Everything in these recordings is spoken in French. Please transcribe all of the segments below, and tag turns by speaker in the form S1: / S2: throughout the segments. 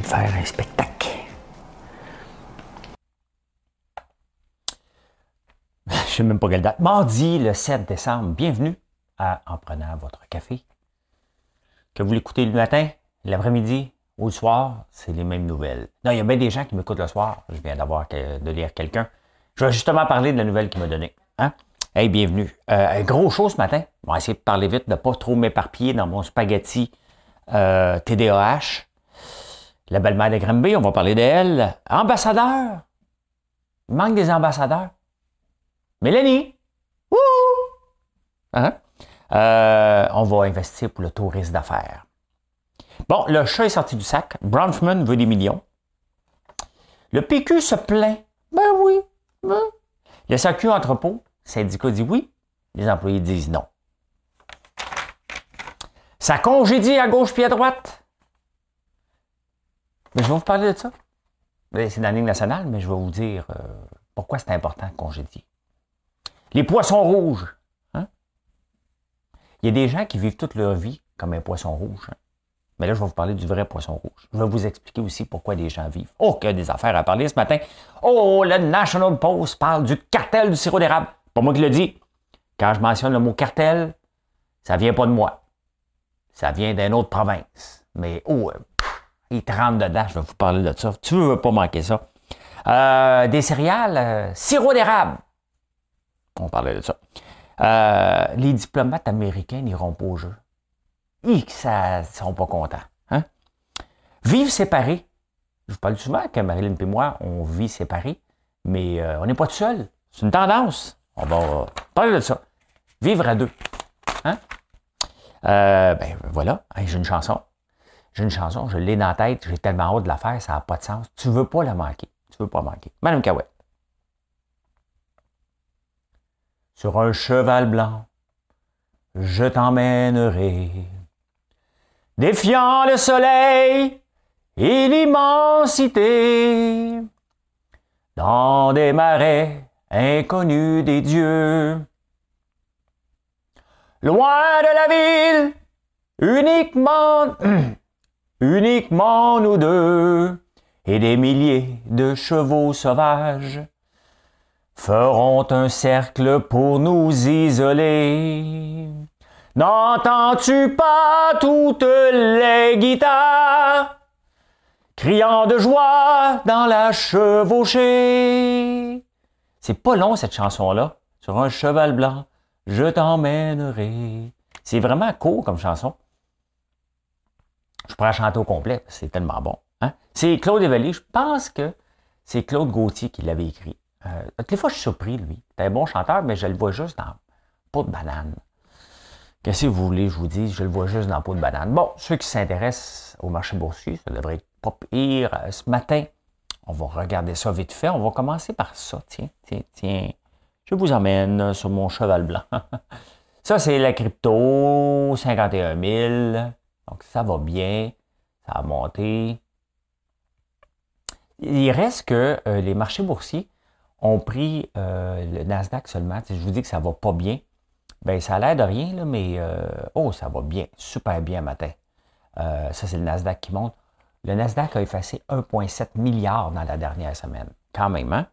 S1: De faire un spectacle. Je sais même pas quelle date. Mardi, le 7 décembre. Bienvenue à En prenant votre café. Que vous l'écoutez le matin, l'après-midi ou le soir, c'est les mêmes nouvelles. Non, il y a bien des gens qui m'écoutent le soir. Je viens d'avoir de lire quelqu'un. Je vais justement parler de la nouvelle qu'il m'a donnée. Hein? Hey, bienvenue. Euh, un gros show ce matin. On va essayer de parler vite, de ne pas trop m'éparpiller dans mon spaghetti euh, TDAH. La belle-mère de Granby, on va parler d'elle. Ambassadeur. Il manque des ambassadeurs. Mélanie. Wouh! Hein? Euh, on va investir pour le tourisme d'affaires. Bon, le chat est sorti du sac. Bronfman veut des millions. Le PQ se plaint. Ben oui. ben. Le SAQ entrepôt, syndicat dit oui. Les employés disent non. Ça congédie à gauche puis à droite. Mais je vais vous parler de ça. C'est dans la nationale, mais je vais vous dire euh, pourquoi c'est important de congédier. Les poissons rouges. hein? Il y a des gens qui vivent toute leur vie comme un poisson rouge. hein. Mais là, je vais vous parler du vrai poisson rouge. Je vais vous expliquer aussi pourquoi les gens vivent. Oh, qu'il y a des affaires à parler ce matin. Oh, le National Post parle du cartel du sirop d'érable. Pas moi qui le dis. Quand je mentionne le mot cartel, ça vient pas de moi. Ça vient d'une autre province. Mais oh, euh, il te rentre dedans, je vais vous parler de ça. Tu veux pas manquer ça. Euh, des céréales, euh, sirop d'érable. On parlait de ça. Euh, les diplomates américains n'iront pas au jeu. Ils ça, sont pas contents. Hein? Vivre séparés. Je vous parle souvent que Marilyn et moi, on vit séparés, mais on n'est pas tout seul. C'est une tendance. On va parler de ça. Vivre à deux. Hein? Ben voilà, j'ai une chanson. J'ai une chanson, je l'ai dans la tête, j'ai tellement hâte de la faire, ça n'a pas de sens. Tu veux pas la manquer. Tu veux pas manquer. Madame Cahouette. Sur un cheval blanc, je t'emmènerai. Défiant le soleil et l'immensité, dans des marais inconnus des dieux. Loin de la ville, uniquement, uniquement nous deux, et des milliers de chevaux sauvages feront un cercle pour nous isoler. N'entends-tu pas toutes les guitares criant de joie dans la chevauchée? C'est pas long cette chanson-là. Sur un cheval blanc, je t'emmènerai. C'est vraiment court comme chanson. Je pourrais chanter au complet, c'est tellement bon. hein. C'est Claude Evely. Je pense que c'est Claude Gauthier qui l'avait écrit. Euh, toutes les fois, je suis surpris, lui. C'est un bon chanteur, mais je le vois juste dans peau de banane. Qu'est-ce que vous voulez, je vous dis, je le vois juste dans peau de banane. Bon, ceux qui s'intéressent au marché boursier, ça devrait être pas pire. Euh, Ce matin, on va regarder ça vite fait. On va commencer par ça. Tiens, tiens, tiens. Je vous emmène sur mon cheval blanc. ça, c'est la crypto, 51 000. Donc, ça va bien. Ça a monté. Il reste que euh, les marchés boursiers ont pris euh, le Nasdaq seulement. Sais, je vous dis que ça va pas bien. Ben, ça a l'air de rien, là, mais euh, oh, ça va bien, super bien matin. Ça, c'est le Nasdaq qui monte. Le Nasdaq a effacé 1,7 milliard dans la dernière semaine. Quand même, hein?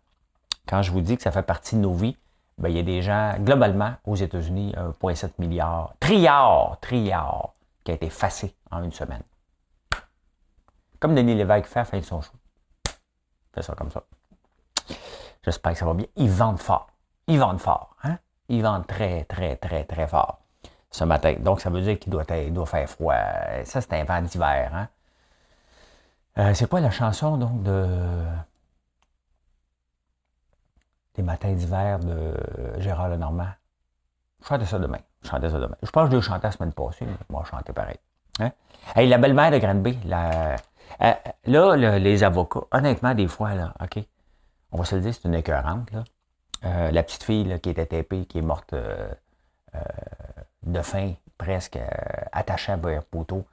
S1: Quand je vous dis que ça fait partie de nos vies, ben, il y a des gens, globalement, aux États-Unis, 1,7 milliard, trilliard, trilliard, qui a été effacé en une semaine. Comme Denis Lévesque fait à fin de son show. Fait ça comme ça. J'espère que ça va bien. Ils vendent fort. Ils vendent fort. Hein? Ils très, très, très, très fort ce matin. Donc, ça veut dire qu'il doit, il doit faire froid. Ça, c'est un vent d'hiver. Hein? Euh, c'est quoi la chanson, donc, de... des matins d'hiver de Gérard Lenormand? Je chantais ça demain. Je chantais ça demain. Je pense que je l'ai chanté la semaine passée, moi, je chantais pareil. Hein? Hey, la belle-mère de Granby, la... Euh, là, les avocats, honnêtement, des fois, là, OK, on va se le dire, c'est une écœurante, là. Euh, la petite fille qui était tapée, qui est morte de faim, presque attachée à un poteau.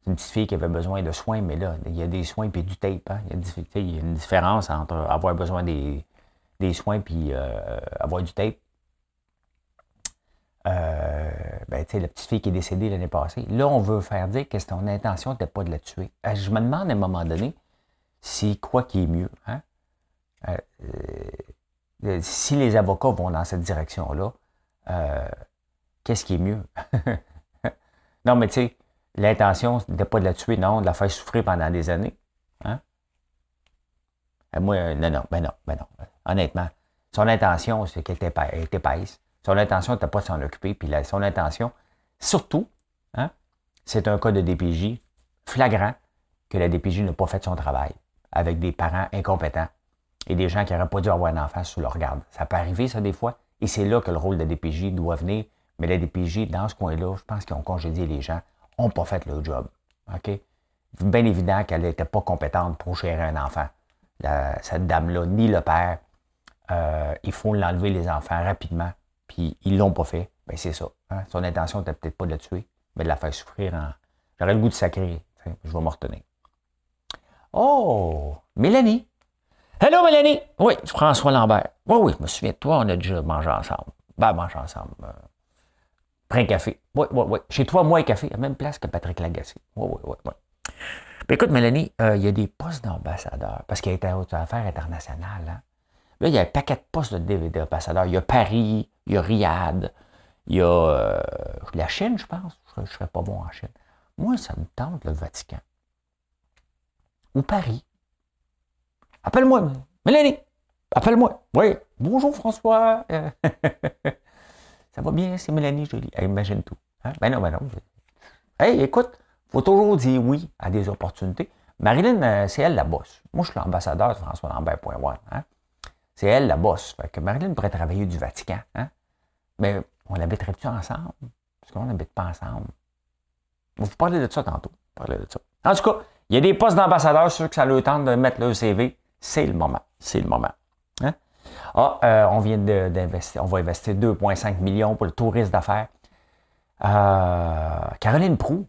S1: C'est une petite fille qui avait besoin de soins, mais là, il y a des soins puis du tape. Hein. Il, y a, une différence entre avoir besoin des, soins puis avoir du tape. Euh, ben, la petite fille qui est décédée l'année passée. Là, on veut faire dire que ton intention n'était pas de la tuer. Euh, je me demande à un moment donné si quoi qui est mieux. Hein? Euh, si les avocats vont dans cette direction-là, qu'est-ce qui est mieux? non, mais tu sais, l'intention n'était pas de la tuer, non, de la faire souffrir pendant des années. Hein? moi, non, non, ben non, ben non. Honnêtement, son intention, c'est qu'elle était. Son intention n'était pas de s'en occuper. Puis son intention, surtout, hein, c'est un cas de DPJ flagrant que la DPJ n'a pas fait son travail avec des parents incompétents et des gens qui n'auraient pas dû avoir un enfant sous leur garde. Ça peut arriver, ça, des fois. Et c'est là que le rôle de la DPJ doit venir. Mais la DPJ, dans ce coin-là, je pense qu'ils ont congédié les gens, n'ont pas fait le job. OK? Bien évident qu'elle n'était pas compétente pour gérer un enfant. cette dame-là, ni le père. Euh, il faut l'enlever les enfants rapidement puis ils l'ont pas fait, ben c'est ça. Hein. Son intention n'était peut-être pas de le tuer, mais de la faire souffrir en. J'aurais le goût de sacrer. Je vais me retenir. Oh! Mélanie! Hello, Mélanie! Oui, François Lambert. Oui, oui, je me souviens de toi, on a déjà mangé ensemble. Ben, mangé ensemble. Euh, prends un café. Oui, oui, oui. Chez toi, moi et café, à la même place que Patrick Lagacé. Oui, oui, oui, oui. Ben, écoute, Mélanie, euh, il y a des postes d'ambassadeur, parce qu'il y a des affaires internationales. Hein? Là, il y a un paquet de postes d'ambassadeurs. Il y a Paris, il y a Riyad, il y a euh, la Chine, je pense. Je ne serais pas bon en Chine. Moi, ça me tente le Vatican. Ou Paris. Appelle-moi, Mélanie. Appelle-moi. Oui. Bonjour, François. ça va bien, c'est Mélanie Jolie. imagine tout. Hein? Ben non, ben non. Hey, écoute, il faut toujours dire oui à des opportunités. Marilyn, euh, c'est elle la bosse. Moi, je suis l'ambassadeur de François Lambert.1. Hein? C'est elle la bosse. Que Marilyn pourrait travailler du Vatican. Hein? Mais on habiterait-tu ensemble? Parce qu'on n'habite pas ensemble. On vous parler de ça tantôt. De ça. En tout cas, il y a des postes d'ambassadeurs, ceux que ça le temps de mettre le CV. C'est le moment. C'est le moment. Hein? Ah, euh, on vient d'investir, on va investir 2,5 millions pour le tourisme d'affaires. Euh, Caroline Prou.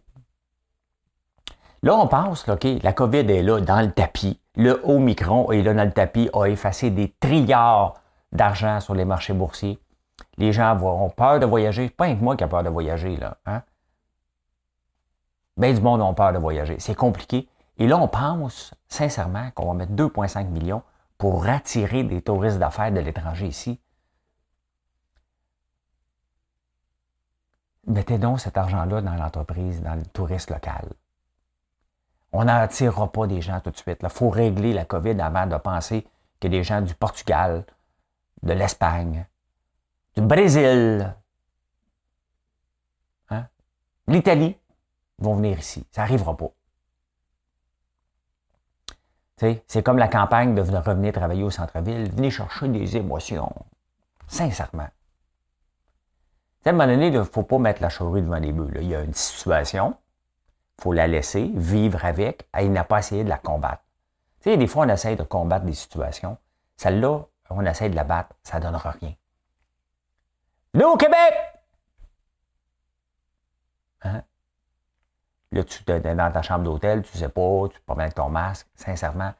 S1: Là, on pense, OK, la COVID est là, dans le tapis. Le Omicron est là dans le tapis, a effacé des trilliards d'argent sur les marchés boursiers. Les gens auront peur de voyager. Pas que moi qui a peur de voyager, là. Hein? Bien du monde ont peur de voyager. C'est compliqué. Et là, on pense sincèrement qu'on va mettre 2,5 millions pour attirer des touristes d'affaires de l'étranger ici. Mettez donc cet argent-là dans l'entreprise, dans le tourisme local. On n'attirera pas des gens tout de suite. Il faut régler la COVID avant de penser que des gens du Portugal, de l'Espagne, du Brésil, hein, l'Italie vont venir ici. Ça n'arrivera pas. C'est comme la campagne de revenir travailler au centre-ville. Venez chercher des émotions. Sincèrement. à un moment donné, il ne faut pas mettre la chaurie devant les bœufs. Il y a une situation, faut la laisser, vivre avec, il n'a pas essayé de la combattre. Tu sais, des fois, on essaye de combattre des situations. Celle-là, on essaie de la battre, ça ne donnera rien. Nous, au Québec! Hein? Là, tu es dans ta chambre d'hôtel, tu ne sais pas, tu promènes ton masque. Sincèrement,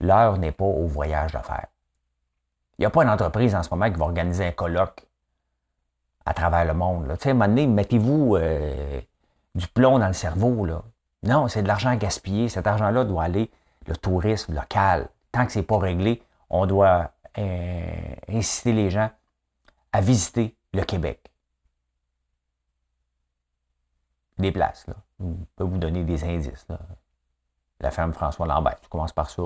S1: l'heure n'est pas au voyage d'affaires. Il n'y a pas une entreprise en ce moment qui va organiser un colloque à travers le monde. Tu sais, à un moment donné, mettez-vous euh, du plomb dans le cerveau. Là. Non, c'est de l'argent gaspillé. Cet argent-là doit aller le tourisme local. Tant que ce n'est pas réglé, on doit euh, inciter les gens à visiter le Québec. Des places, là. Je peux vous donner des indices. Là. La ferme François Lambert, tu commences par ça.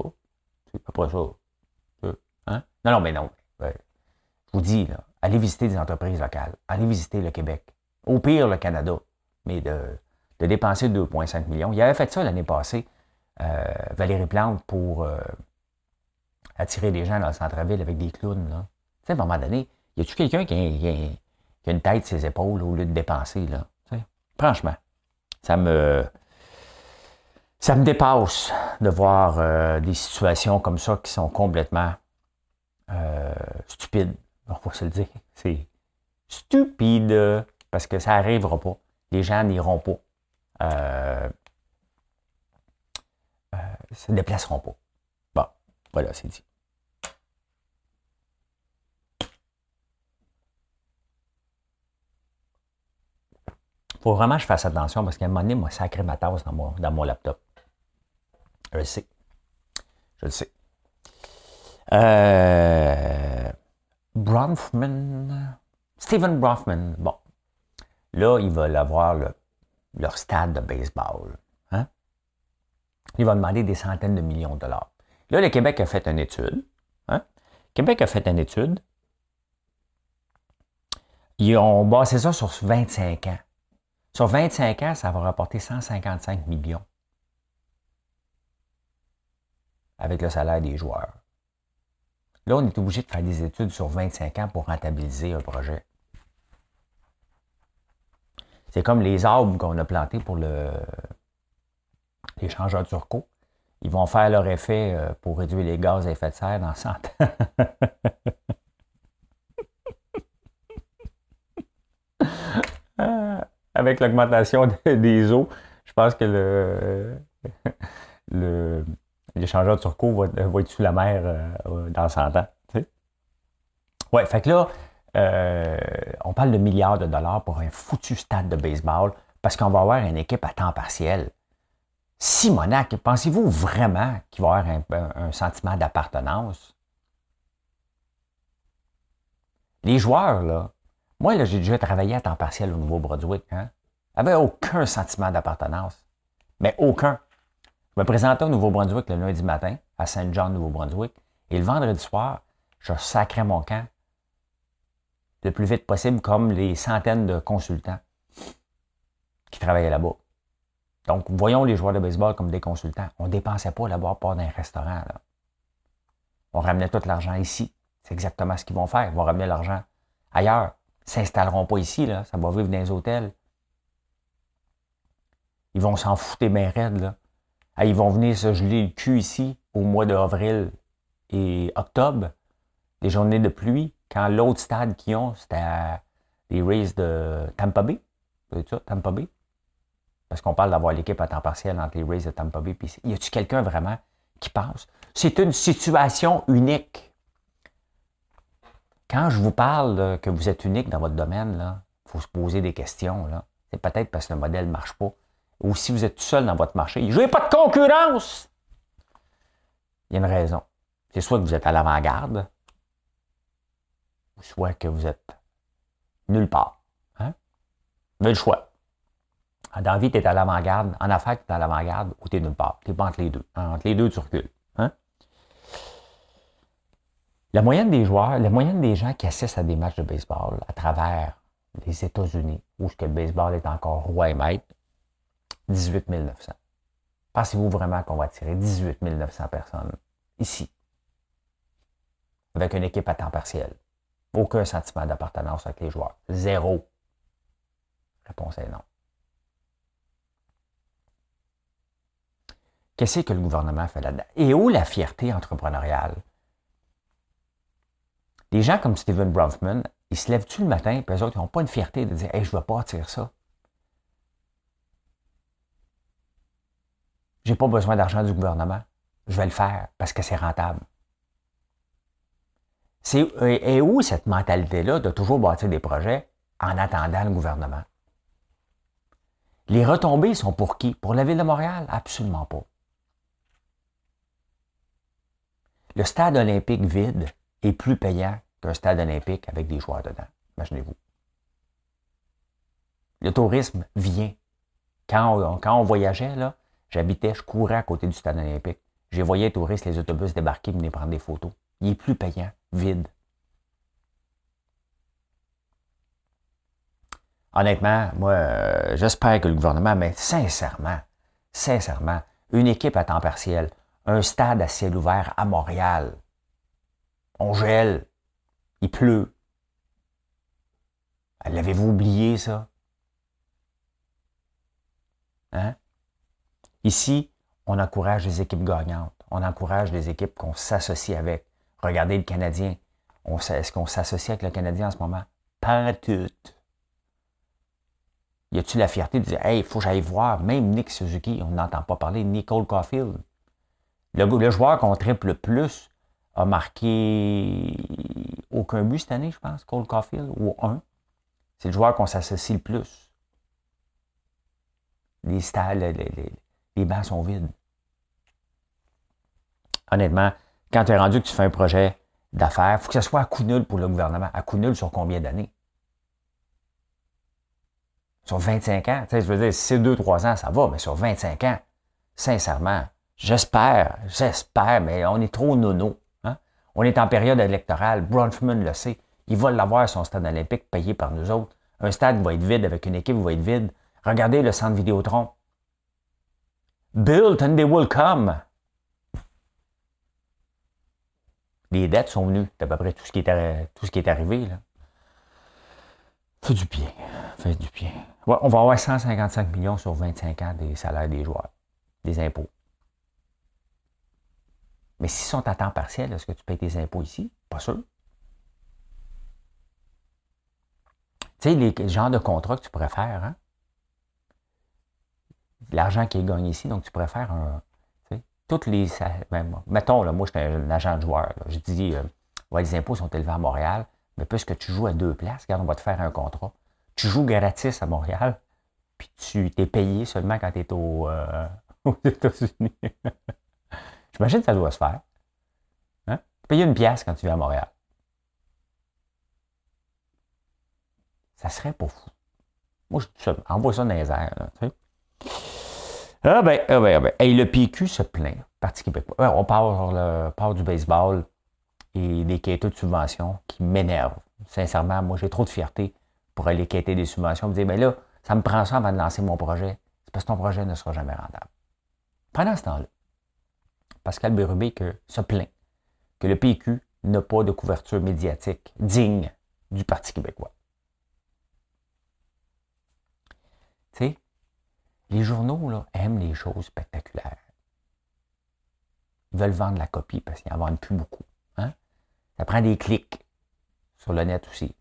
S1: C'est pas peu ça. Hein? Non, non, mais non. Je vous dis, là, allez visiter des entreprises locales. Allez visiter le Québec. Au pire, le Canada. Mais de, de dépenser 2,5 millions. Il avait fait ça l'année passée, euh, Valérie Plante, pour euh, attirer des gens dans le centre-ville avec des clowns. Tu sais, à un moment donné, y a-tu quelqu'un qui, a une tête ses épaules au lieu de dépenser, là? Franchement, ça me. Ça me dépasse. de voir euh, des situations comme ça qui sont complètement stupides. On va se le dire. C'est stupide parce que ça n'arrivera pas. Les gens n'iront pas. Euh, se déplaceront pas. Bon, voilà, c'est dit. faut vraiment que je fasse attention parce qu'à un moment donné, moi, sacré ma tasse dans mon, dans mon laptop. Je le sais. Je le sais. Euh, Bronfman. Stephen Bronfman. Bon. Là, ils veulent avoir leur stade de baseball. Hein? Ils vont demander des centaines de millions de dollars. Là, le Québec a fait une étude. Hein? Québec a fait une étude. Ils ont basé ça sur 25 ans. Sur 25 ans, ça va rapporter 155 millions avec le salaire des joueurs. Là, on est obligé de faire des études sur 25 ans pour rentabiliser un projet. C'est comme les arbres qu'on a plantés pour le, les changeurs turco. Ils vont faire leur effet euh, pour réduire les gaz à effet de serre dans 100 ans. avec l'augmentation des eaux, je pense que le, le l'échangeur turco va, être sous la mer euh, dans 100 ans. Ouais, fait que là, euh, on parle de milliards de dollars pour un foutu stade de baseball parce qu'on va avoir une équipe à temps partiel. Simonac, pensez-vous vraiment qu'il va y avoir un, sentiment d'appartenance? Les joueurs, là, moi, j'ai déjà travaillé à temps partiel au Nouveau-Brunswick. Hein? J'avais aucun sentiment d'appartenance. Mais aucun. Je me présentais au Nouveau-Brunswick le lundi matin, à Saint-Jean, Nouveau-Brunswick, et le vendredi soir, je sacrais mon camp le plus vite possible, comme les centaines de consultants qui travaillaient là-bas. Donc, voyons les joueurs de baseball comme des consultants. On ne dépensait pas là-bas, pas dans un restaurant. On ramenait tout l'argent ici. C'est exactement ce qu'ils vont faire. Ils vont ramener l'argent ailleurs s'installeront pas ici, là. Ça va vivre dans les hôtels. Ils vont s'en foutre des mains raides, là. Ils vont venir se geler le cul ici au mois d'avril et octobre, des journées de pluie, quand l'autre stade qu'ils ont, c'était les Rays de Tampa Bay. C'est ça, Tampa Bay? Parce qu'on parle d'avoir l'équipe à temps partiel entre les Rays de Tampa Bay. Puis y a-tu quelqu'un vraiment qui pense? C'est une situation unique. Quand je vous parle que vous êtes unique dans votre domaine, il faut se poser des questions. C'est peut-être parce que le modèle ne marche pas. Ou si vous êtes tout seul dans votre marché, je n'ai pas de concurrence. Il y a une raison. C'est soit que vous êtes à l'avant-garde, soit que vous êtes nulle part. Hein? Avez le choix. Dans la vie, tu es à l'avant-garde. En affaires, tu es à l'avant-garde ou tu es nulle part. Tu n'es pas entre les deux. Entre les deux, tu recules. La moyenne des joueurs, la moyenne des gens qui assistent à des matchs de baseball à travers les États-Unis, où ce que le baseball est encore roi et maître, 18 900. Pensez-vous vraiment qu'on va attirer 18 900 personnes ici, avec une équipe à temps partiel? Aucun sentiment d'appartenance avec les joueurs. Zéro. Réponse est non. Qu'est-ce que le gouvernement fait là-dedans? Et où la fierté entrepreneuriale? Les gens comme Steven Bronfman, ils se lèvent-tu le matin, puis eux autres, ils n'ont pas une fierté de dire je ne vais pas attirer ça. J'ai pas besoin d'argent du gouvernement. Je vais le faire parce que c'est rentable. C'est, et où cette mentalité-là de toujours bâtir des projets en attendant le gouvernement? Les retombées sont pour qui? Pour la Ville de Montréal? Absolument pas. Le stade olympique vide est plus payant qu'un stade olympique avec des joueurs dedans. Imaginez-vous. Le tourisme vient. Quand on, quand on voyageait, là, j'habitais, je courais à côté du stade olympique. J'ai voyé les touristes, les autobus débarquer, venir prendre des photos. Il est plus payant, vide. Honnêtement, moi, euh, j'espère que le gouvernement, mais sincèrement, sincèrement, une équipe à temps partiel, un stade à ciel ouvert à Montréal, on gèle, il pleut. L'avez-vous oublié, ça? Hein? Ici, on encourage les équipes gagnantes. On encourage les équipes qu'on s'associe avec. Regardez le Canadien. Est-ce qu'on s'associe avec le Canadien en ce moment? Pas tout. Y a-tu la fierté de dire, hey, il faut que j'aille voir, même Nick Suzuki, on n'entend pas parler, Nicole Caulfield. Le, le joueur qu'on triple le plus a marqué aucun but cette année, je pense, Cole Caulfield, ou un. C'est le joueur qu'on s'associe le plus. Les stades, les, les, bancs sont vides. Honnêtement, quand tu es rendu que tu fais un projet d'affaires, il faut que ce soit à coup nul pour le gouvernement. À coup nul sur combien d'années? Sur 25 ans. Tu sais, je veux dire, si c'est 2-3 ans, ça va, mais sur 25 ans, sincèrement, j'espère, j'espère, mais on est trop nono. Hein? On est en période électorale. Bronfman le sait. Il va l'avoir, son stade olympique, payé par nous autres. Un stade va être vide avec une équipe va être vide. Regardez le centre Vidéotron. Built and they will come. Les dettes sont venues. C'est à peu près tout ce qui est, tout ce qui est arrivé. Là. Du bien. Fait du bien. on va avoir 155 millions sur 25 ans des salaires des joueurs, des impôts. Mais s'ils sont à temps partiel, est-ce que tu payes tes impôts ici? Pas sûr. Tu sais, les genres de contrats que tu pourrais faire, hein? L'argent qui est gagné ici, donc tu pourrais faire un. Les. Ben, mettons, là, moi, je suis un agent de joueur. Je dis, euh, ouais, les impôts sont élevés à Montréal, mais puisque tu joues à deux places, regarde, on va te faire un contrat. Tu joues gratis à Montréal, puis tu t'es payé seulement quand tu es euh, aux États-Unis. J'imagine que ça doit se faire. Hein? Payer une pièce quand tu viens à Montréal. Ça serait pas fou. Moi, je envoie ça dans les airs. Ah ben, ah ben, ah ben. Et le PQ se plaint, Parti québécois. on parle, le, du baseball et des quêtes de subventions qui m'énervent. Sincèrement, moi, j'ai trop de fierté pour aller quêter des subventions. Me dire, mais ben là, ça me prend ça avant de lancer mon projet. C'est parce que ton projet ne sera jamais rentable. Pendant ce temps-là, Pascal Bérubé se plaint que le PQ n'a pas de couverture médiatique digne du Parti québécois. Tu sais, les journaux là, aiment les choses spectaculaires. Ils veulent vendre la copie parce qu'ils n'en vendent plus beaucoup. Hein? Ça prend des clics sur le net aussi.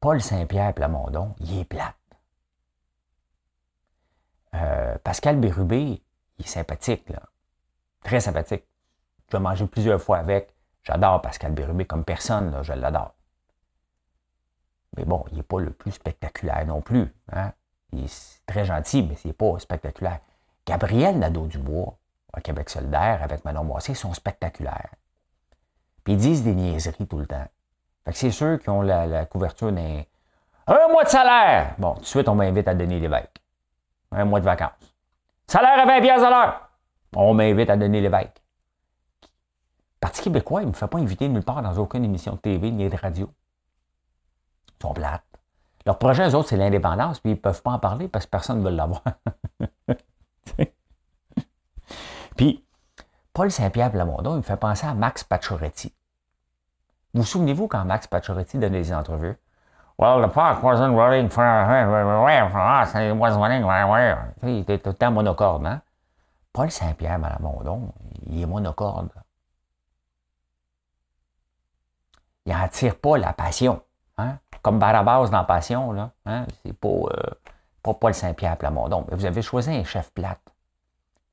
S1: Paul Saint-Pierre Plamondon, il est plate. Euh, Pascal Bérubé, il est sympathique, là. Très sympathique. Je vais manger plusieurs fois avec. J'adore Pascal Bérubé comme personne, là, je l'adore. Mais bon, il n'est pas le plus spectaculaire non plus. Hein? Il est très gentil, mais il n'est pas spectaculaire. Gabriel Nadeau-Dubois, à Québec solidaire, avec Manon Moissé, sont spectaculaires. Puis ils disent des niaiseries tout le temps. Fait que c'est sûr qu'ils ont la, couverture d'un un mois de salaire. Bon, tout de suite, on m'invite à donner l'évêque. Un mois de vacances. Salaire à 20 pièces à l'heure. On m'invite à donner l'évêque. Parti québécois, il ne me fait pas inviter nulle part dans aucune émission de TV ni de radio sont plates. Leur projet, eux autres, c'est l'indépendance, puis ils ne peuvent pas en parler parce que personne ne veut l'avoir. puis, Paul Saint-Pierre Plamondon, il me fait penser à Max Pacioretty. Vous, vous souvenez-vous quand Max Pacioretty donnait des entrevues? Well, the park wasn't running for, it was running Il était tout le temps monocorde, hein? Paul Saint-Pierre Plamondon, il est monocorde. Il n'attire pas la passion. Hein? Comme Barabas dans Passion, là. Hein? C'est pas, euh, pas Paul Saint-Pierre Plamondon. Mais vous avez choisi un chef plate.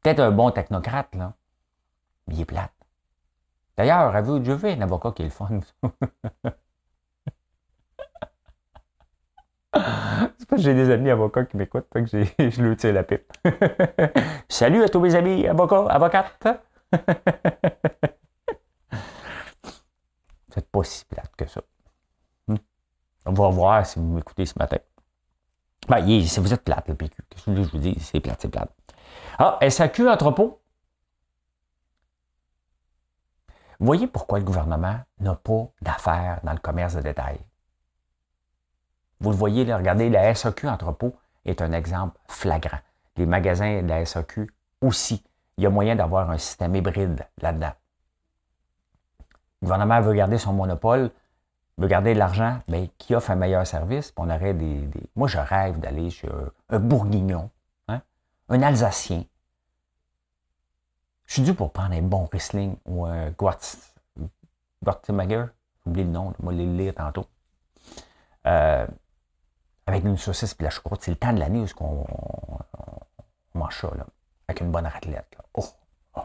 S1: Peut-être un bon technocrate, là. Mais il est plate. D'ailleurs, avez-vous déjà vu un avocat qui est le fun? C'est parce que j'ai des amis avocats qui m'écoutent, que je leur tire la pipe. Salut à tous mes amis avocats, avocates. Vous pas si plate que ça. On va voir si vous m'écoutez ce matin. Ben, vous êtes plate, le PQ. Qu'est-ce que je vous dis? C'est plate, c'est plate. Ah, SAQ Entrepôt? Voyez pourquoi le gouvernement n'a pas d'affaires dans le commerce de détail? Vous le voyez, là, regardez, la SAQ Entrepôt est un exemple flagrant. Les magasins de la SAQ aussi. Il y a moyen d'avoir un système hybride là-dedans. Le gouvernement veut garder son monopole veut garder de l'argent, mais qui offre un meilleur service, on aurait des, Moi, je rêve d'aller sur un bourguignon, hein? un Alsacien. Je suis dû pour prendre un bon Riesling ou un Guartemager. J'ai oublié le nom, je vais le lire tantôt. Euh, avec une saucisse et la choucroute. C'est le temps de l'année où on, on, mange ça, là, avec une bonne raclette. Oh, oh.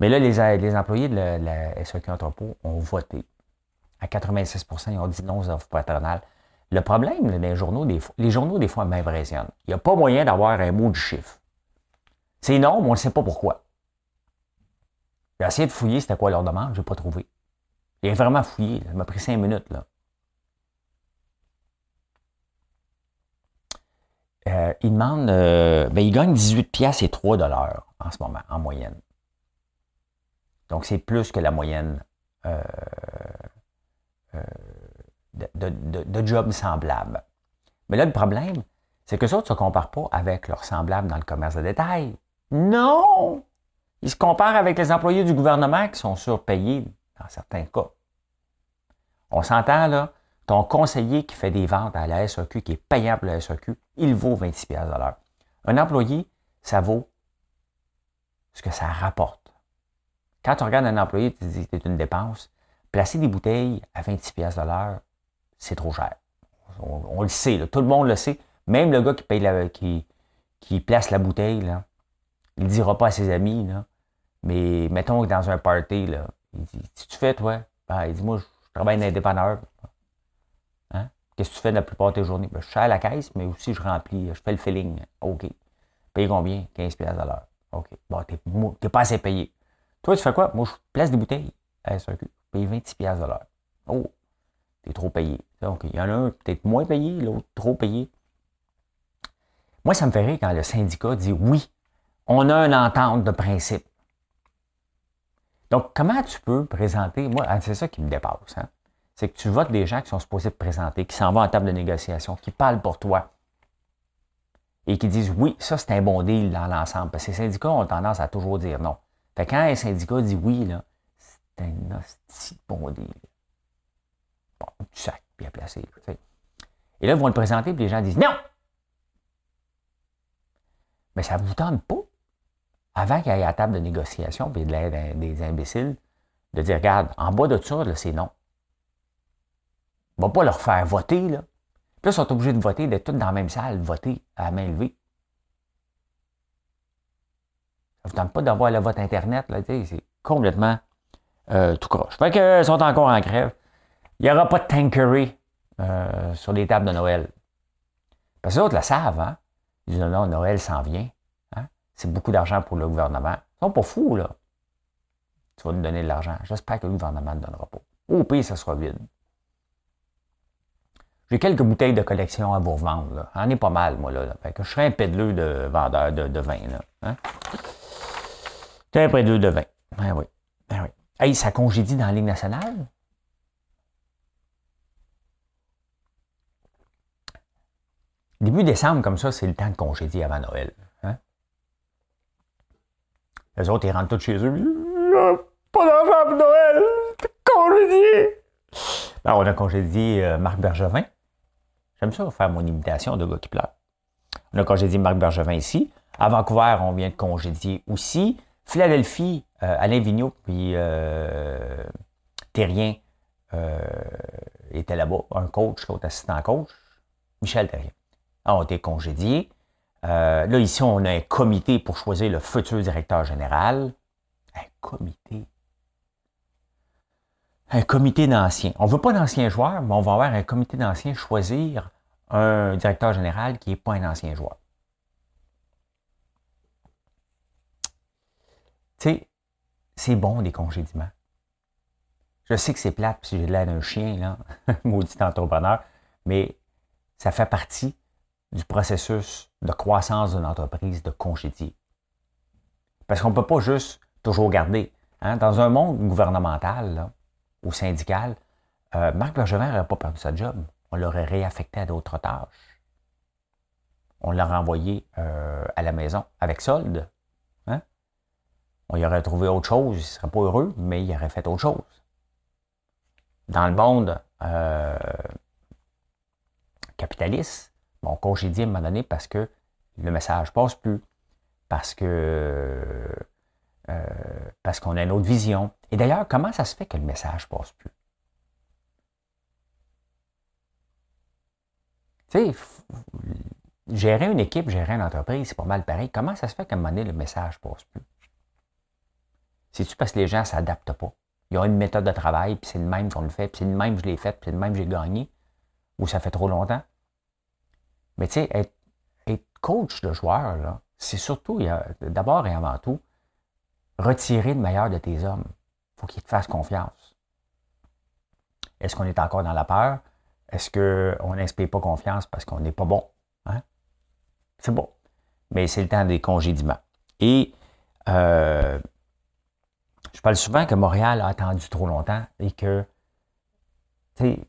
S1: Mais là, les, employés de la, la SEQ Entrepôt ont voté. À 86% ils ont dit non aux offres patronales. Le problème, les journaux, des fois, les journaux, des fois, m'impressionnent. Il n'y a pas moyen d'avoir un mot du chiffre. C'est non, mais on ne sait pas pourquoi. J'ai essayé de fouiller c'était quoi leur demande, je n'ai pas trouvé. J'ai vraiment fouillé, ça m'a pris cinq minutes. Là. Euh, il demande, euh, ben, il gagne 18 pièces et 3 dollars en ce moment, en moyenne. Donc, c'est plus que la moyenne euh, de, jobs semblables. Mais là, le problème, c'est que ça, ne se comparent pas avec leurs semblables dans le commerce de détail. Non! Ils se comparent avec les employés du gouvernement qui sont surpayés dans certains cas. On s'entend là, ton conseiller qui fait des ventes à la SAQ, qui est payant pour la SAQ, il vaut 26 de l'heure. Un employé, ça vaut ce que ça rapporte. Quand tu regardes un employé, tu dis que c'est une dépense. Placer des bouteilles à 26 de l'heure, c'est trop cher. On, le sait, tout le monde le sait. Même le gars qui paye qui, place la bouteille, il ne dira pas à ses amis, mais mettons que dans un party, il dit Si tu fais, toi? Ben, Il dit Moi, je travaille dans dépanneur. Hein? Qu'est-ce que tu fais la plupart de tes journées? Ben, Je suis à la caisse, mais aussi je remplis, je fais le filling. OK. Paye combien? 15 pièces à l'heure. OK. Bon, t'es, n'es pas assez payé. Toi, tu fais quoi? Moi, je place des bouteilles à SAQ. Je paye 26 pièces à l'heure. Oh, t'es trop payé. Donc, il y en a un peut-être moins payé, l'autre trop payé. Moi, ça me fait rire quand le syndicat dit oui, on a une entente de principe. Donc, comment tu peux présenter, moi, ah, c'est ça qui me dépasse, hein? c'est que tu votes des gens qui sont supposés te présenter, qui s'en vont à table de négociation, qui parlent pour toi et qui disent oui, ça c'est un bon deal dans l'ensemble. Parce que les syndicats ont tendance à toujours dire non. Fait quand un syndicat dit oui, là, c'est un bon deal. Bon, du sac bien placé. Et là, ils vont le présenter, puis les gens disent non! Mais ça ne vous tente pas, avant qu'il y ait à la table de négociation, puis de l'aide des imbéciles, de dire regarde, en bas de ça, c'est non. On ne va pas leur faire voter, là. Puis là, ils sont obligés de voter, d'être tous dans la même salle, voter à main levée. Ça ne vous tente pas d'avoir le vote Internet, là, c'est complètement euh, tout croche. Fait qu'ils sont encore en grève. Il n'y aura pas de tankery euh, sur les tables de Noël. Parce que les autres le savent, hein? Ils disent non, Noël s'en vient. Hein? C'est beaucoup d'argent pour le gouvernement. Ils sont pas fous, là. Tu vas nous donner de l'argent. J'espère que le gouvernement ne donnera pas. Au pire, ça sera vide. J'ai quelques bouteilles de collection à vous revendre. J'en ai pas mal, moi. Là, Fait que je serais un pédeleux de vendeur de, vin. Là. Hein? un pédeleux de vin. Ben oui. Ben oui. Hey, ça congédie dans la Ligue nationale? Début décembre, comme ça, c'est le temps de congédier avant Noël. Hein? Les autres, ils rentrent tous chez eux. Pas d'argent Noël! Congédié! Ben, on a congédié euh, Marc Bergevin. J'aime ça faire mon imitation de gars qui pleure. On a congédié Marc Bergevin ici. À Vancouver, on vient de congédier aussi. Philadelphie, euh, Alain Vigneault puis euh, Terrien euh, était là-bas. Un coach, l'autre assistant coach. Michel Terrien. On a été congédié. là, ici, on a un comité pour choisir le futur directeur général. Un comité un comité d'anciens. On ne veut pas d'anciens joueurs, mais on va avoir un comité d'anciens choisir un directeur général qui n'est pas un ancien joueur. C'est bon des congédiements. Je sais que c'est plate si j'ai l'air d'un chien, là, maudit entrepreneur, mais ça fait partie du processus de croissance d'une entreprise de congédier. Parce qu'on ne peut pas juste toujours garder. Hein, dans un monde gouvernemental, ou syndical, euh, Marc Bergevin n'aurait pas perdu sa job. On l'aurait réaffecté à d'autres tâches. On l'aurait envoyé euh, à la maison avec solde. On y aurait trouvé autre chose. Il ne serait pas heureux, mais il aurait fait autre chose. Dans le monde euh, capitaliste, on congédie à un moment donné parce que le message passe plus. parce que euh, parce qu'on a une autre vision. Et d'ailleurs, comment ça se fait que le message passe plus? Tu sais, gérer une équipe, gérer une entreprise, c'est pas mal pareil. Comment ça se fait qu'à un moment donné, le message passe plus? C'est-tu parce que les gens ne s'adaptent pas? Ils ont une méthode de travail, puis c'est le même qu'on le fait, puis c'est le même que je l'ai fait, puis c'est le même que j'ai gagné, ou ça fait trop longtemps? Mais tu sais, être, coach de joueur, c'est surtout, d'abord et avant tout, retirer le meilleur de tes hommes. Il faut qu'ils te fassent confiance. Est-ce qu'on est encore dans la peur? Est-ce qu'on n'inspire pas confiance parce qu'on n'est pas bon? Hein? C'est bon. Mais c'est le temps des congédiements. Et euh, je parle souvent que Montréal a attendu trop longtemps et que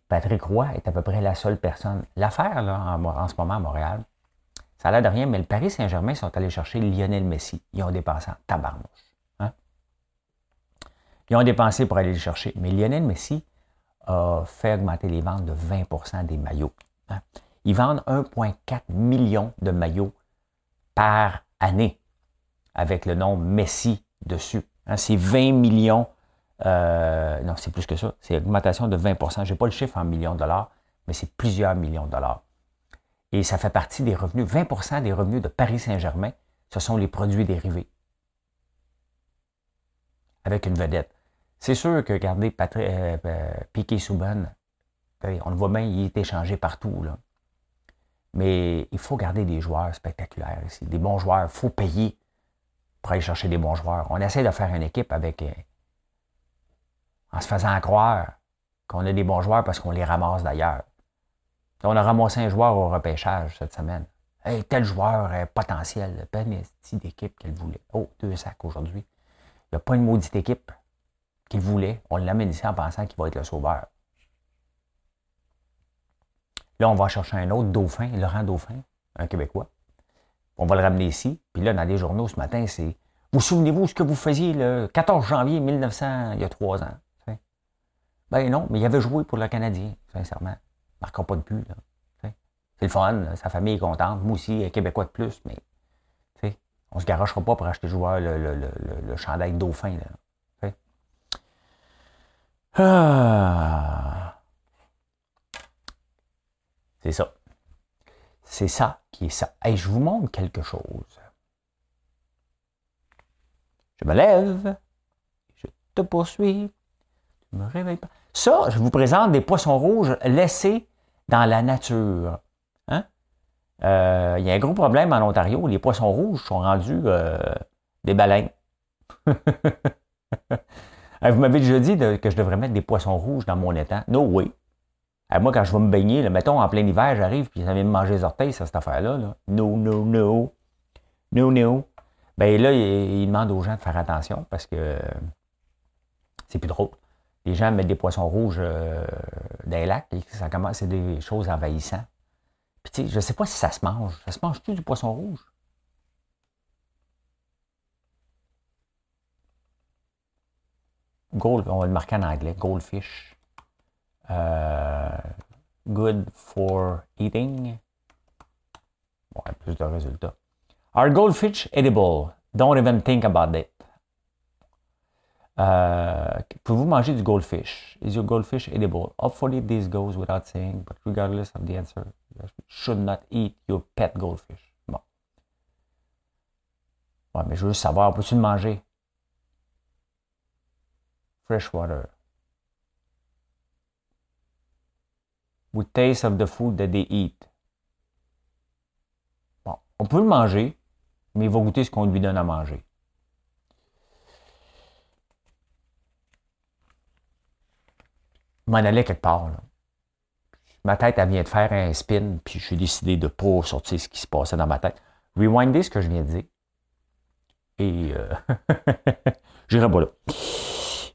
S1: Patrick Roy est à peu près la seule personne. L'affaire, là, en, ce moment à Montréal, ça a l'air de rien, mais le Paris Saint-Germain sont allés chercher Lionel Messi. Ils ont dépensé en tabarnouche. Hein? Ils ont dépensé pour aller le chercher. Mais Lionel Messi a fait augmenter les ventes de 20% des maillots. Hein? Ils vendent 1,4 million de maillots par année avec le nom Messi dessus. Hein? C'est 20 millions euh, non, c'est plus que ça. C'est augmentation de 20% Je n'ai pas le chiffre en millions de dollars, mais c'est plusieurs millions de dollars. Et ça fait partie des revenus. 20% des revenus de Paris Saint-Germain, ce sont les produits dérivés. Avec une vedette. C'est sûr que, regardez, Patrick, euh, euh, Piquet Souban, on le voit bien, il est échangé partout. Là. Mais il faut garder des joueurs spectaculaires ici. Des bons joueurs. Il faut payer pour aller chercher des bons joueurs. On essaie de faire une équipe avec en se faisant croire qu'on a des bons joueurs parce qu'on les ramasse d'ailleurs. On a ramassé un joueur au repêchage cette semaine. Hey, tel joueur est potentiel, pas une d'équipe qu'elle voulait. Oh, deux sacs aujourd'hui. Il n'y a pas une maudite équipe qu'il voulait. On l'amène ici en pensant qu'il va être le sauveur. Là, on va chercher un autre Dauphin, Laurent Dauphin, un Québécois. On va le ramener ici. Puis là, dans les journaux ce matin, c'est Vous souvenez-vous ce que vous faisiez le 14 janvier 1900, il y a trois ans? Ben non, mais il avait joué pour le Canadien, sincèrement. Il marquera pas de but. C'est le fun, sa famille est contente. Moi aussi, Québécois de plus, mais on se garochera pas pour acheter joueur le, le, le, le chandail dauphin. Là, ah. C'est ça. C'est ça qui est ça. Et je vous montre quelque chose. Je me lève, je te poursuis, tu me réveilles pas. Ça, je vous présente des poissons rouges laissés dans la nature. Hein? Euh, il y a un gros problème en Ontario. Les poissons rouges sont rendus euh, des baleines. vous m'avez déjà dit que je devrais mettre des poissons rouges dans mon étang. No way. Moi, quand je vais me baigner, mettons en plein hiver, j'arrive puis ça vient me manger les orteils, cette affaire-là. No, no, no. No, no. Ben là, il, demande aux gens de faire attention parce que c'est plus drôle les gens mettent des poissons rouges euh, dans les lacs, et ça commence, c'est des choses envahissantes. Puis tu sais, je ne sais pas si ça se mange. Ça se mange tout du poisson rouge? Gold, on va le marquer en anglais, goldfish. Euh, good for eating. Plus. Are goldfish edible? Don't even think about it. Uh, Pouvez-vous manger du goldfish? Is your goldfish edible? Hopefully this goes without saying, but regardless of the answer, you should not eat your pet goldfish. Bon. Ouais, mais je veux savoir, peux-tu le manger? Fresh With taste of the food that they eat. Bon, on peut le manger, mais il va goûter ce qu'on lui donne à manger. m'en allais quelque part. Ma tête, elle vient de faire un spin, puis je suis décidé de ne pas sortir ce qui se passait dans ma tête. Rewinder ce que je viens de dire. Et euh, j'irai pas là.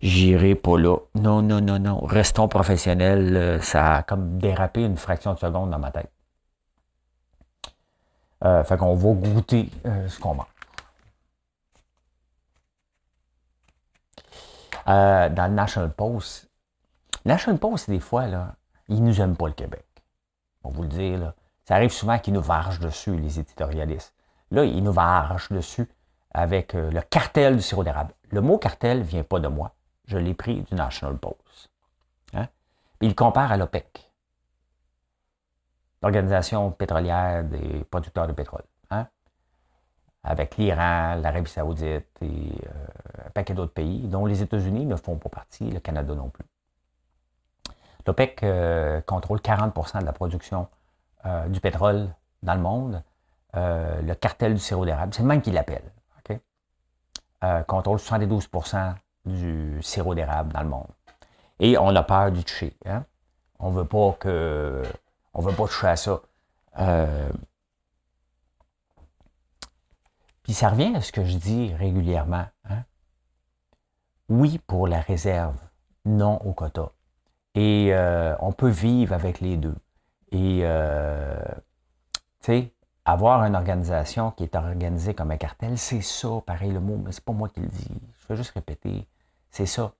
S1: J'irai pas là. Non, non, non, non. Restons professionnels. Euh, ça a comme dérapé une fraction de seconde dans ma tête. Euh, fait qu'on va goûter euh, ce qu'on mange. dans le National Post, National Post, des fois, là, ils nous aiment pas le Québec. On vous le dire, là. Ça arrive souvent qu'ils nous vargent dessus, les éditorialistes. Là, ils nous vargent dessus avec le cartel du sirop d'érable. Le mot cartel vient pas de moi. Je l'ai pris du National Post. Hein? Il compare à l'OPEC, l'Organisation pétrolière des producteurs de pétrole. Hein? Avec l'Iran, l'Arabie saoudite et euh, un paquet d'autres pays, dont les États-Unis ne font pas partie, le Canada non plus. L'OPEC euh, contrôle 40% de la production du pétrole dans le monde. le cartel du sirop d'érable, c'est le même qui l'appelle. Euh, contrôle 72 du sirop d'érable dans le monde. Et on a peur du toucher. Hein? On veut pas que. On veut pas toucher à ça. Euh, puis ça revient à ce que je dis régulièrement. Hein? Oui pour la réserve, non au quota. Et euh, on peut vivre avec les deux. Et, tu sais, avoir une organisation qui est organisée comme un cartel, c'est ça, pareil le mot, mais c'est pas moi qui le dis. Juste répéter. C'est ça.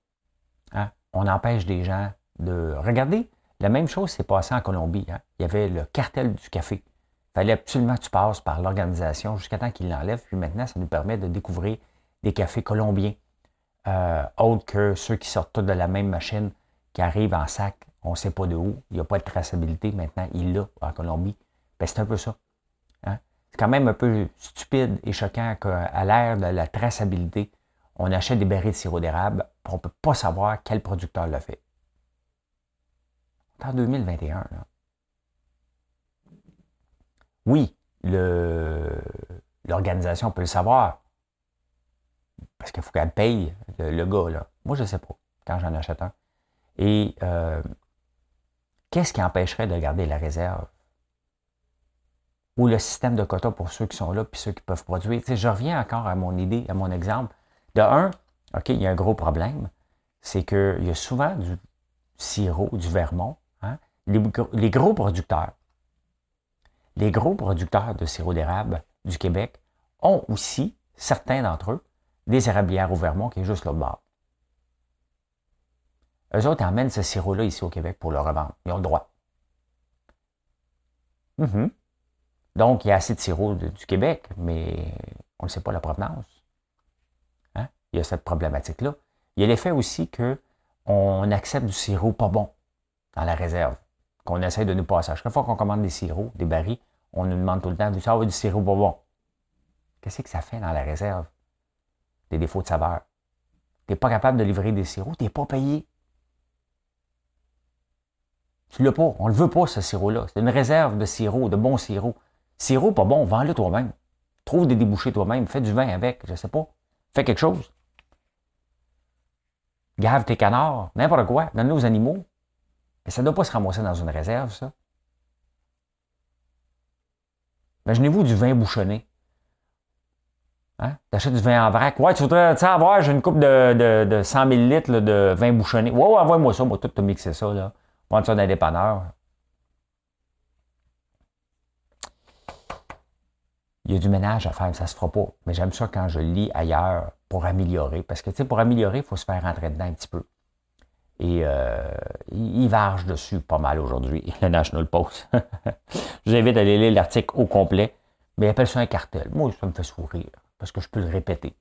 S1: Hein? On empêche des gens de. Regardez, la même chose s'est passée en Colombie. Hein? Il y avait le cartel du café. Il fallait absolument que tu passes par l'organisation jusqu'à temps qu'ils l'enlèvent. Puis maintenant, ça nous permet de découvrir des cafés colombiens, euh, autres que ceux qui sortent tous de la même machine, qui arrivent en sac. On ne sait pas de où. Il n'y a pas de traçabilité. Maintenant, il l'a en Colombie. Ben, c'est un peu ça. C'est quand même un peu stupide et choquant qu'à l'ère de la traçabilité, on achète des barils de sirop d'érable, on ne peut pas savoir quel producteur l'a fait. En 2021. Oui, l'organisation peut le savoir. Parce qu'il faut qu'elle paye le, gars. Là. Moi, je ne sais pas quand j'en achète un. Et euh, qu'est-ce qui empêcherait de garder la réserve? ou le système de quotas pour ceux qui sont là puis ceux qui peuvent produire? je reviens encore à mon idée, à mon exemple. De un, OK, il y a un gros problème, c'est qu'il y a souvent du sirop, du vermont. Hein. Les, gros producteurs, les gros producteurs de sirop d'érable du Québec ont aussi, certains d'entre eux, des érablières au vermont qui est juste là-bas. Eux autres emmènent ce sirop-là ici au Québec pour le revendre. Ils ont le droit. Mm donc, il y a assez de sirop du Québec, mais on ne sait pas la provenance. Il y a cette problématique-là. Il y a l'effet aussi qu'on accepte du sirop pas bon dans la réserve, qu'on essaie de nous passer. Chaque fois qu'on commande des sirops, des barils, on nous demande tout le temps, ça va du sirop pas bon. Qu'est-ce que ça fait dans la réserve? Des défauts de saveur. Tu n'es pas capable de livrer des sirops, tu n'es pas payé. Tu l'as pas. On ne le veut pas, ce sirop-là. C'est une réserve de sirop, de bon sirop. Sirop pas bon, vends-le toi-même. Trouve des débouchés toi-même. Fais du vin avec, je ne sais pas. Fais quelque chose. Gave tes canards, n'importe quoi. Donne-le aux animaux. Mais ça ne doit pas se ramasser dans une réserve, ça. Imaginez-vous du vin bouchonné. Hein? Tu achètes du vin en vrac. Ouais, tu voudrais avoir, j'ai une coupe de, de, 100 000 litres de vin bouchonné. Ouais, ouais, envoie-moi ça, moi, tout te mixer ça, là. Prendre ça dans les dépanneurs. il y a du ménage à faire, ça se fera pas. Mais j'aime ça quand je lis ailleurs pour améliorer. Parce que, tu sais, pour améliorer, il faut se faire rentrer dedans un petit peu. Et euh, il, varge dessus pas mal aujourd'hui, le National Post. je vous invite à aller lire l'article au complet. Mais appelle ça un cartel. Moi, ça me fait sourire, parce que je peux le répéter.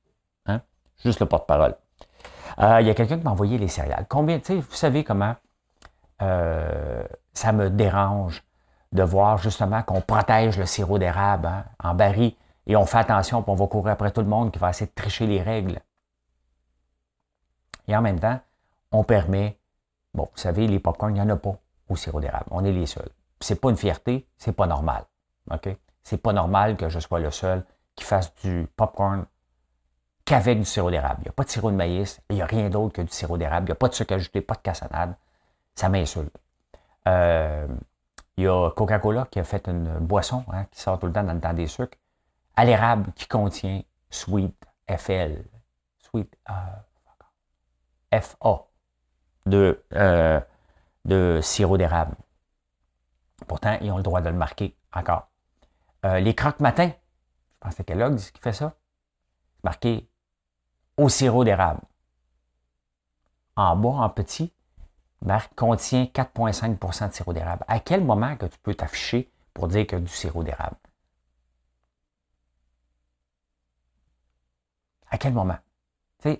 S1: Hein? Juste le porte-parole. Euh, il y a quelqu'un qui m'a envoyé les céréales. Combien, tu sais, vous savez comment euh, ça me dérange de voir justement qu'on protège le sirop d'érable hein, en baril et on fait attention, puis on va courir après tout le monde qui va essayer de tricher les règles. Et en même temps, on permet, bon, vous savez, les popcorn, il n'y en a pas au sirop d'érable. On est les seuls. C'est pas une fierté, c'est pas normal. OK? C'est pas normal que je sois le seul qui fasse du popcorn qu'avec du sirop d'érable. Il n'y a pas de sirop de maïs, il n'y a rien d'autre que du sirop d'érable, il n'y a pas de sucre ajouté, pas de cassonade. Ça m'insulte. Euh, il y a Coca-Cola qui a fait une boisson hein, qui sort tout le temps dans le temps des sucres, à l'érable qui contient Sweet FL. Sweet euh, FA de, euh, de sirop d'érable. Pourtant, ils ont le droit de le marquer encore. Euh, les croque-matins, je pense que c'est Kellogg's qui fait ça, marqué au sirop d'érable. En bas, en petit, Marc, contient 4,5% de sirop d'érable. À quel moment que tu peux t'afficher pour dire que du sirop d'érable? À quel moment?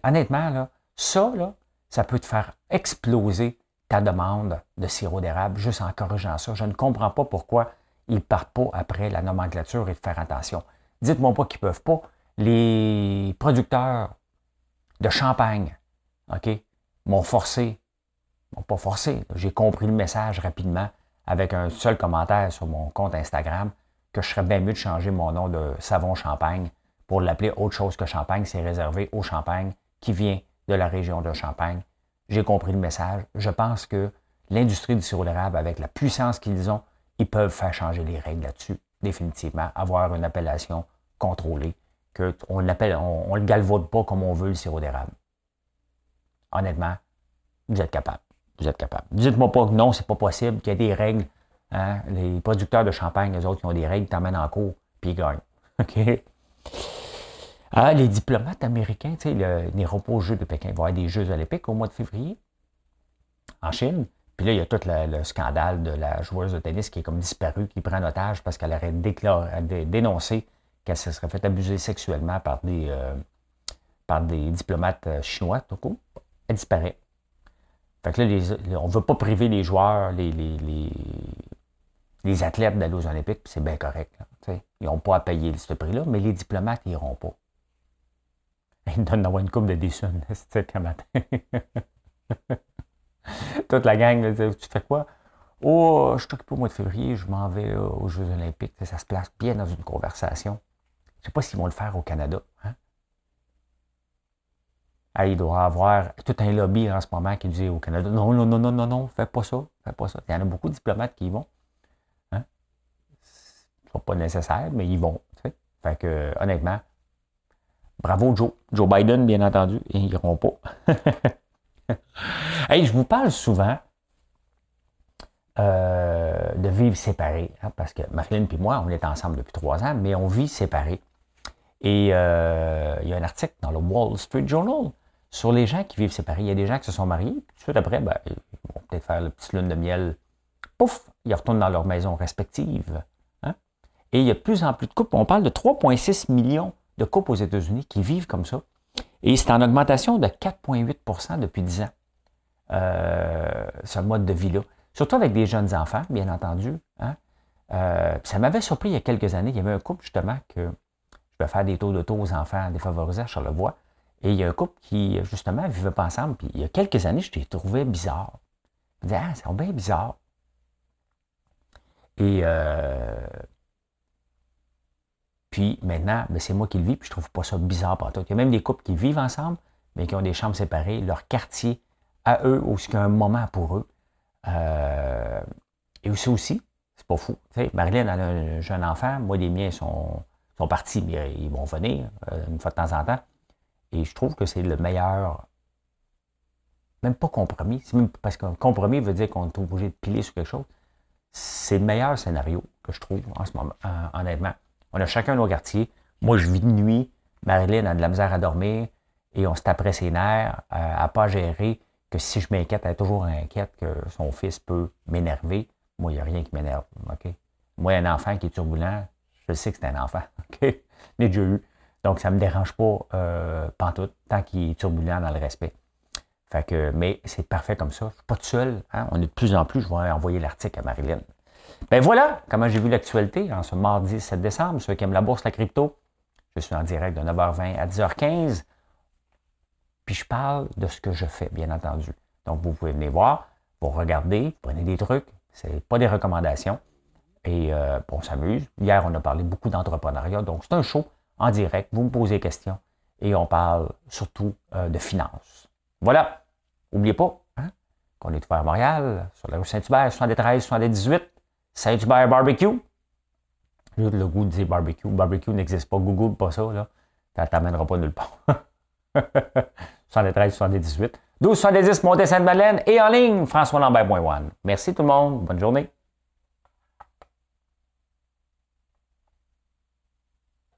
S1: honnêtement, là, ça, là, ça peut te faire exploser ta demande de sirop d'érable juste en corrigeant ça. Je ne comprends pas pourquoi ils ne partent pas après la nomenclature et de faire attention. Dites-moi pas qu'ils ne peuvent pas. Les producteurs de champagne, m'ont forcé, m'ont pas forcé, j'ai compris le message rapidement avec un seul commentaire sur mon compte Instagram que je serais bien mieux de changer mon nom de savon champagne pour l'appeler autre chose que champagne. C'est réservé au champagne qui vient de la région de Champagne. J'ai compris le message. Je pense que l'industrie du sirop d'érable, avec la puissance qu'ils ont, ils peuvent faire changer les règles là-dessus, définitivement. Avoir une appellation contrôlée, qu'on l'appelle, on ne le galvaude pas comme on veut le sirop d'érable. Honnêtement, vous êtes capable. Vous êtes capable. Dites-moi pas que non, c'est pas possible, qu'il y a des règles. Hein. Les producteurs de champagne, les autres, qui ont des règles, t'emmènent en cours, puis ils gagnent. OK? Ah, les diplomates américains, tu sais, n'iront pas aux Jeux de Pékin. Il va y avoir des Jeux olympiques au mois de février en Chine. Puis là, il y a tout le, scandale de la joueuse de tennis qui est comme disparue, qui prend en otage parce qu'elle aurait dénoncé qu'elle se serait fait abuser sexuellement par des, euh, par des diplomates euh, chinois. Tout elle disparaît. Fait que là, on ne veut pas priver les joueurs, les, les, athlètes d'aller aux Olympiques, c'est bien correct. ils n'ont pas à payer ce prix-là, mais les diplomates n'iront pas. Ils donnent d'avoir une coupe de déçus ce matin. Toute la gang, tu fais quoi? Oh, je suis occupé au mois de février, je m'en vais euh, aux Jeux Olympiques. Ça se place bien dans une conversation. Je ne sais pas s'ils vont le faire au Canada. Hein? Ah, il doit y avoir tout un lobby en ce moment qui dit au Canada non, non, non, non, non, non, fais pas ça, fais pas ça. Il y en a beaucoup de diplomates qui y vont. Hein? Ce n'est pas nécessaire, mais ils vont. Fait que, honnêtement, bravo Joe. Joe Biden, bien entendu, ils n'iront pas. hey, je vous parle souvent euh, de vivre séparés, hein, parce que Marilyn et moi, on est ensemble depuis trois ans, mais on vit séparés. Et euh, il y a un article dans le Wall Street Journal sur les gens qui vivent séparés. Il y a des gens qui se sont mariés, puis tout de suite après, ben, ils vont peut-être faire le petit lune de miel. Pouf, ils retournent dans leur maison respective. Hein. Et il y a de plus en plus de couples. On parle de 3,6 millions de couples aux États-Unis qui vivent comme ça. Et c'est en augmentation de 4,8% depuis 10 ans, euh, ce mode de vie-là. Surtout avec des jeunes enfants, bien entendu. Hein. Euh, ça m'avait surpris il y a quelques années. Il y avait un couple, justement, que je vais faire des tours de tour aux enfants défavorisés à Charlevoix. Et il y a un couple qui, justement, vivait pas ensemble. Puis il y a quelques années, je t'ai trouvé bizarre. Je me disais, ah, c'est bien bizarre. Et euh, puis maintenant, ben, c'est moi qui le vis, puis je trouve pas ça bizarre par tout. Il y a même des couples qui vivent ensemble, mais qui ont des chambres séparées, leur quartier à eux, ou ce un moment pour eux. Euh, et aussi, aussi, c'est pas fou. Marilyn a un jeune enfant, moi les miens sont, sont partis, mais ils vont venir euh, une fois de temps en temps. Et je trouve que c'est le meilleur, même pas compromis, même parce qu'un compromis veut dire qu'on est obligé de piler sur quelque chose. C'est le meilleur scénario que je trouve en ce moment, honnêtement. On a chacun nos quartiers. Moi, je vis de nuit. Marilyn a de la misère à dormir et on se taperait ses nerfs à, ne pas gérer que si je m'inquiète, elle est toujours inquiète que son fils peut m'énerver. Moi, il n'y a rien qui m'énerve. OK? Moi, un enfant qui est turbulent, je sais que c'est un enfant. OK? J'ai déjà eu. Donc, ça ne me dérange pas euh, pantoute, tant qu'il est turbulent dans le respect. Fait que, mais c'est parfait comme ça. Je ne suis pas tout seul. Hein? On est de plus en plus. Je vais envoyer l'article à Marilyn. Ben voilà comment j'ai vu l'actualité en ce mardi 7 décembre. Ceux qui aiment la bourse, la crypto, je suis en direct de 9h20 à 10h15. Puis je parle de ce que je fais, bien entendu. Donc vous pouvez venir voir, vous regardez, vous prenez des trucs. Ce n'est pas des recommandations. Et euh, on s'amuse. Hier, on a parlé beaucoup d'entrepreneuriat. Donc c'est un show en direct. Vous me posez des questions et on parle surtout euh, de finances. Voilà. N'oubliez pas hein, qu'on est ouvert à Montréal, sur la rue Saint-Hubert, 73, 78. Saint-Hubert Barbecue? Le goût de dire barbecue. Barbecue n'existe pas. Google pas ça, là. Ça t'amènera pas nulle part. 73, 78. 12, 70, Montée Sainte-Madeleine et en ligne, François Lambert.one. Merci tout le monde. Bonne journée.